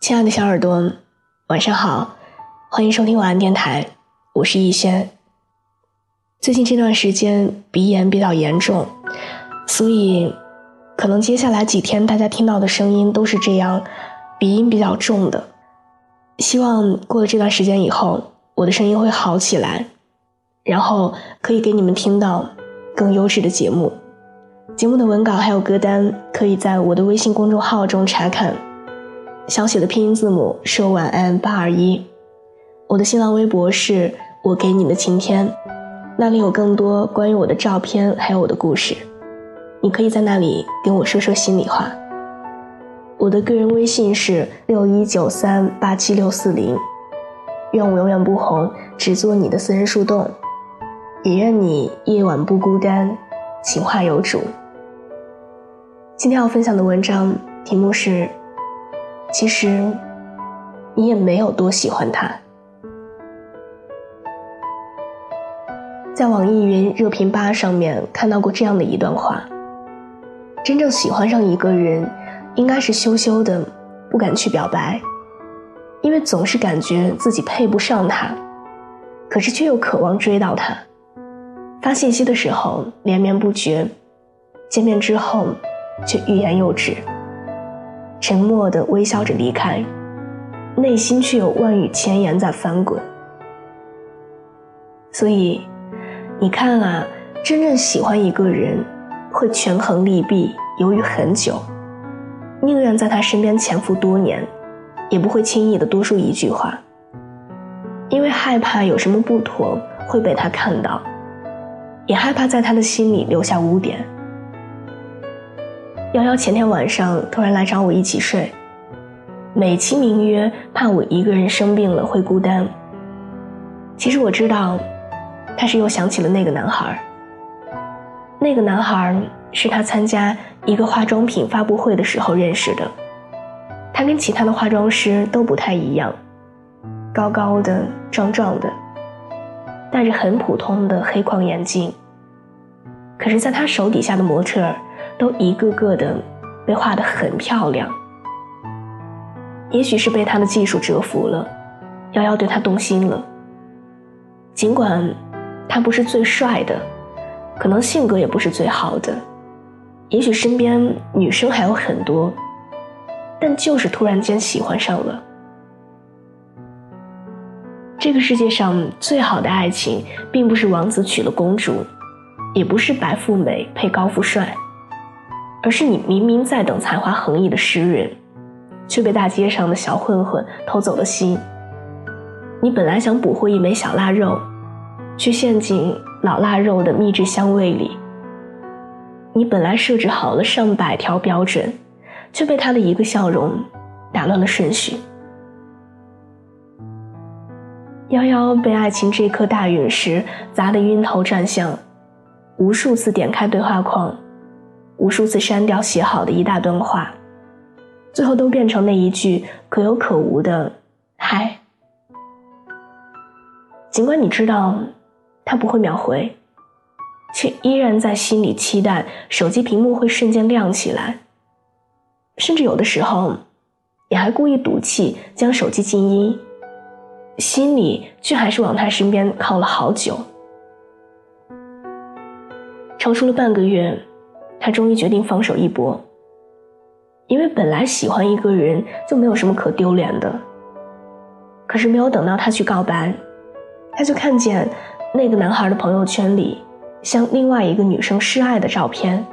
亲爱的小耳朵，晚上好，欢迎收听晚安电台，我是逸轩。最近这段时间鼻炎比较严重，所以可能接下来几天大家听到的声音都是这样，鼻音比较重的。希望过了这段时间以后，我的声音会好起来，然后可以给你们听到更优质的节目。节目的文稿还有歌单，可以在我的微信公众号中查看。小写的拼音字母说晚安八二一，我的新浪微博是我给你的晴天，那里有更多关于我的照片，还有我的故事，你可以在那里跟我说说心里话。我的个人微信是六一九三八七六四零，愿我永远不红，只做你的私人树洞，也愿你夜晚不孤单，情话有主。今天要分享的文章题目是。其实，你也没有多喜欢他。在网易云热评吧上面看到过这样的一段话：真正喜欢上一个人，应该是羞羞的，不敢去表白，因为总是感觉自己配不上他，可是却又渴望追到他。发信息的时候连绵不绝，见面之后却欲言又止。沉默的微笑着离开，内心却有万语千言在翻滚。所以，你看啊，真正喜欢一个人，会权衡利弊，犹豫很久，宁愿在他身边潜伏多年，也不会轻易的多说一句话，因为害怕有什么不妥会被他看到，也害怕在他的心里留下污点。幺幺前天晚上突然来找我一起睡，美其名曰怕我一个人生病了会孤单。其实我知道，他是又想起了那个男孩。那个男孩是他参加一个化妆品发布会的时候认识的，他跟其他的化妆师都不太一样，高高的、壮壮的，戴着很普通的黑框眼镜。可是，在他手底下的模特。都一个个的被画得很漂亮，也许是被他的技术折服了，瑶瑶对他动心了。尽管他不是最帅的，可能性格也不是最好的，也许身边女生还有很多，但就是突然间喜欢上了。这个世界上最好的爱情，并不是王子娶了公主，也不是白富美配高富帅。而是你明明在等才华横溢的诗人，却被大街上的小混混偷走了心。你本来想捕获一枚小腊肉，却陷进老腊肉的秘制香味里。你本来设置好了上百条标准，却被他的一个笑容打乱了顺序。夭夭被爱情这颗大陨石砸得晕头转向，无数次点开对话框。无数次删掉写好的一大段话，最后都变成那一句可有可无的“嗨”。尽管你知道他不会秒回，却依然在心里期待手机屏幕会瞬间亮起来。甚至有的时候，你还故意赌气将手机静音，心里却还是往他身边靠了好久。踌躇了半个月。他终于决定放手一搏，因为本来喜欢一个人就没有什么可丢脸的。可是没有等到他去告白，他就看见那个男孩的朋友圈里向另外一个女生示爱的照片。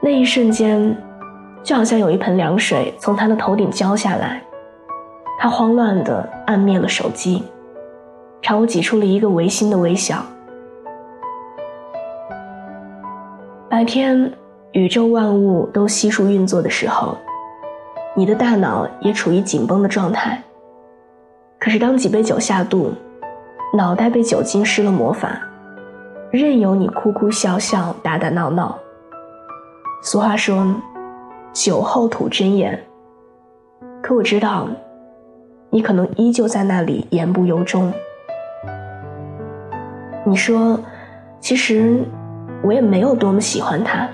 那一瞬间，就好像有一盆凉水从他的头顶浇下来，他慌乱地按灭了手机，朝我挤出了一个违心的微笑。白天，宇宙万物都悉数运作的时候，你的大脑也处于紧绷的状态。可是，当几杯酒下肚，脑袋被酒精施了魔法，任由你哭哭笑笑、打打闹闹。俗话说：“酒后吐真言。”可我知道，你可能依旧在那里言不由衷。你说：“其实……”我也没有多么喜欢他。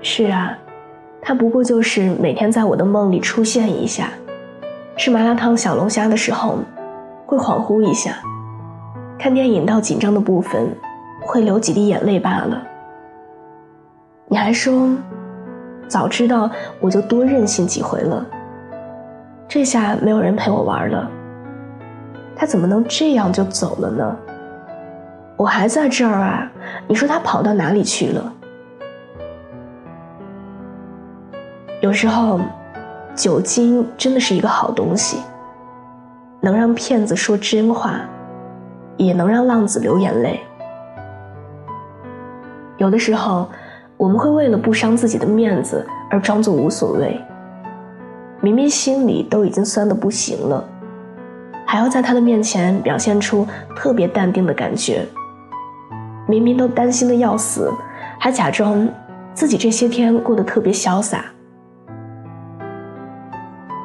是啊，他不过就是每天在我的梦里出现一下，吃麻辣烫、小龙虾的时候会恍惚一下，看电影到紧张的部分会流几滴眼泪罢了。你还说，早知道我就多任性几回了。这下没有人陪我玩了，他怎么能这样就走了呢？我还在这儿啊！你说他跑到哪里去了？有时候，酒精真的是一个好东西，能让骗子说真话，也能让浪子流眼泪。有的时候，我们会为了不伤自己的面子而装作无所谓。明明心里都已经酸的不行了，还要在他的面前表现出特别淡定的感觉。明明都担心的要死，还假装自己这些天过得特别潇洒。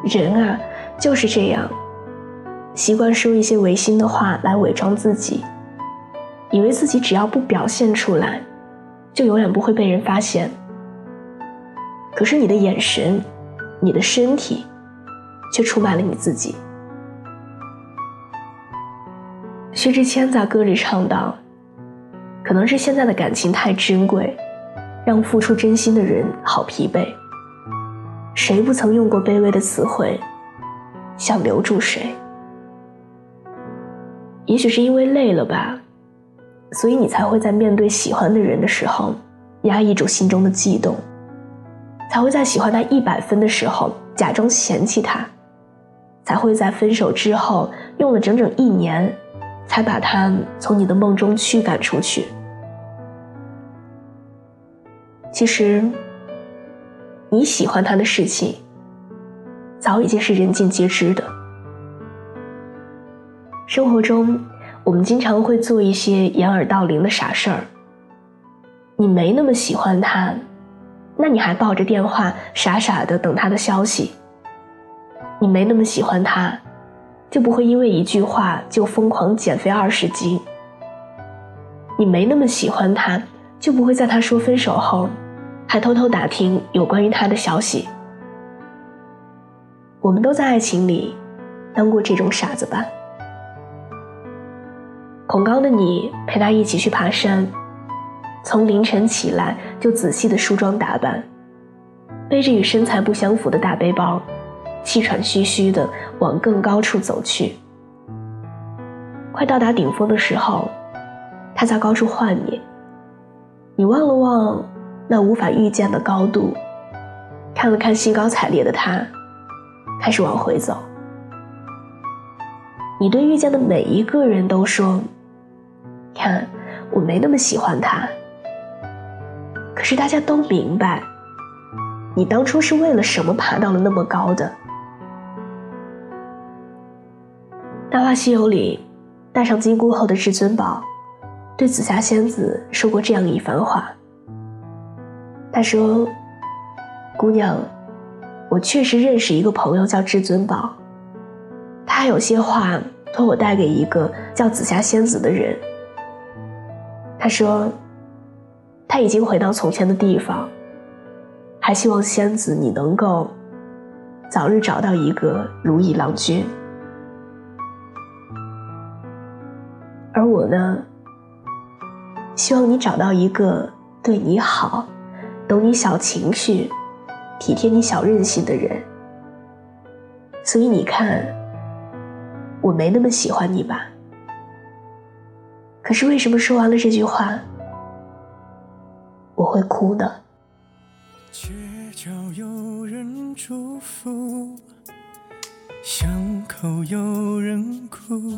人啊，就是这样，习惯说一些违心的话来伪装自己，以为自己只要不表现出来，就永远不会被人发现。可是你的眼神。你的身体，却出卖了你自己。薛之谦在歌里唱道：“可能是现在的感情太珍贵，让付出真心的人好疲惫。谁不曾用过卑微的词汇，想留住谁？也许是因为累了吧，所以你才会在面对喜欢的人的时候，压抑住心中的悸动。”才会在喜欢他一百分的时候假装嫌弃他，才会在分手之后用了整整一年，才把他从你的梦中驱赶出去。其实，你喜欢他的事情，早已经是人尽皆知的。生活中，我们经常会做一些掩耳盗铃的傻事儿。你没那么喜欢他。那你还抱着电话傻傻的等他的消息？你没那么喜欢他，就不会因为一句话就疯狂减肥二十斤。你没那么喜欢他，就不会在他说分手后，还偷偷打听有关于他的消息。我们都在爱情里，当过这种傻子吧？恐高的你陪他一起去爬山。从凌晨起来就仔细的梳妆打扮，背着与身材不相符的大背包，气喘吁吁的往更高处走去。快到达顶峰的时候，他在高处唤你，你望了望那无法预见的高度，看了看兴高采烈的他，开始往回走。你对遇见的每一个人都说：“看，我没那么喜欢他。”可是大家都明白，你当初是为了什么爬到了那么高的？《大话西游》里，戴上金箍后的至尊宝，对紫霞仙子说过这样一番话。他说：“姑娘，我确实认识一个朋友叫至尊宝，他有些话托我带给一个叫紫霞仙子的人。”他说。他已经回到从前的地方，还希望仙子你能够早日找到一个如意郎君。而我呢，希望你找到一个对你好、懂你小情绪、体贴你小任性的人。所以你看，我没那么喜欢你吧？可是为什么说完了这句话？我会哭的。街角有人祝福，巷口有人哭，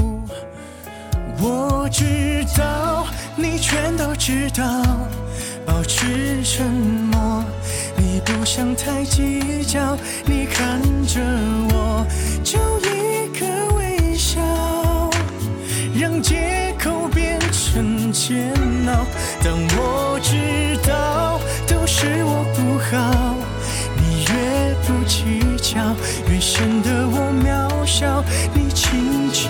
我知道，你全都知道，保持沉默。你不想太计较，你看着我，就一个微笑，让借口变成煎熬。当我知道都是我不好，你越不计较，越显得我渺小。你轻轻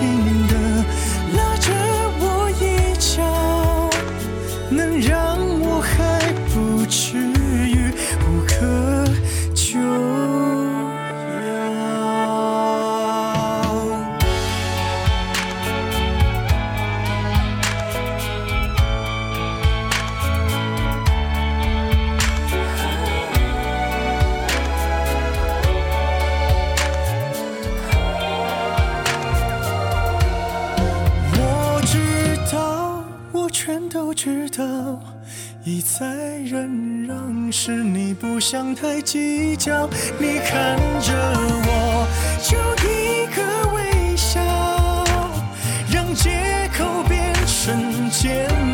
是你不想太计较。你看着我，就一个微笑，让借口变成煎熬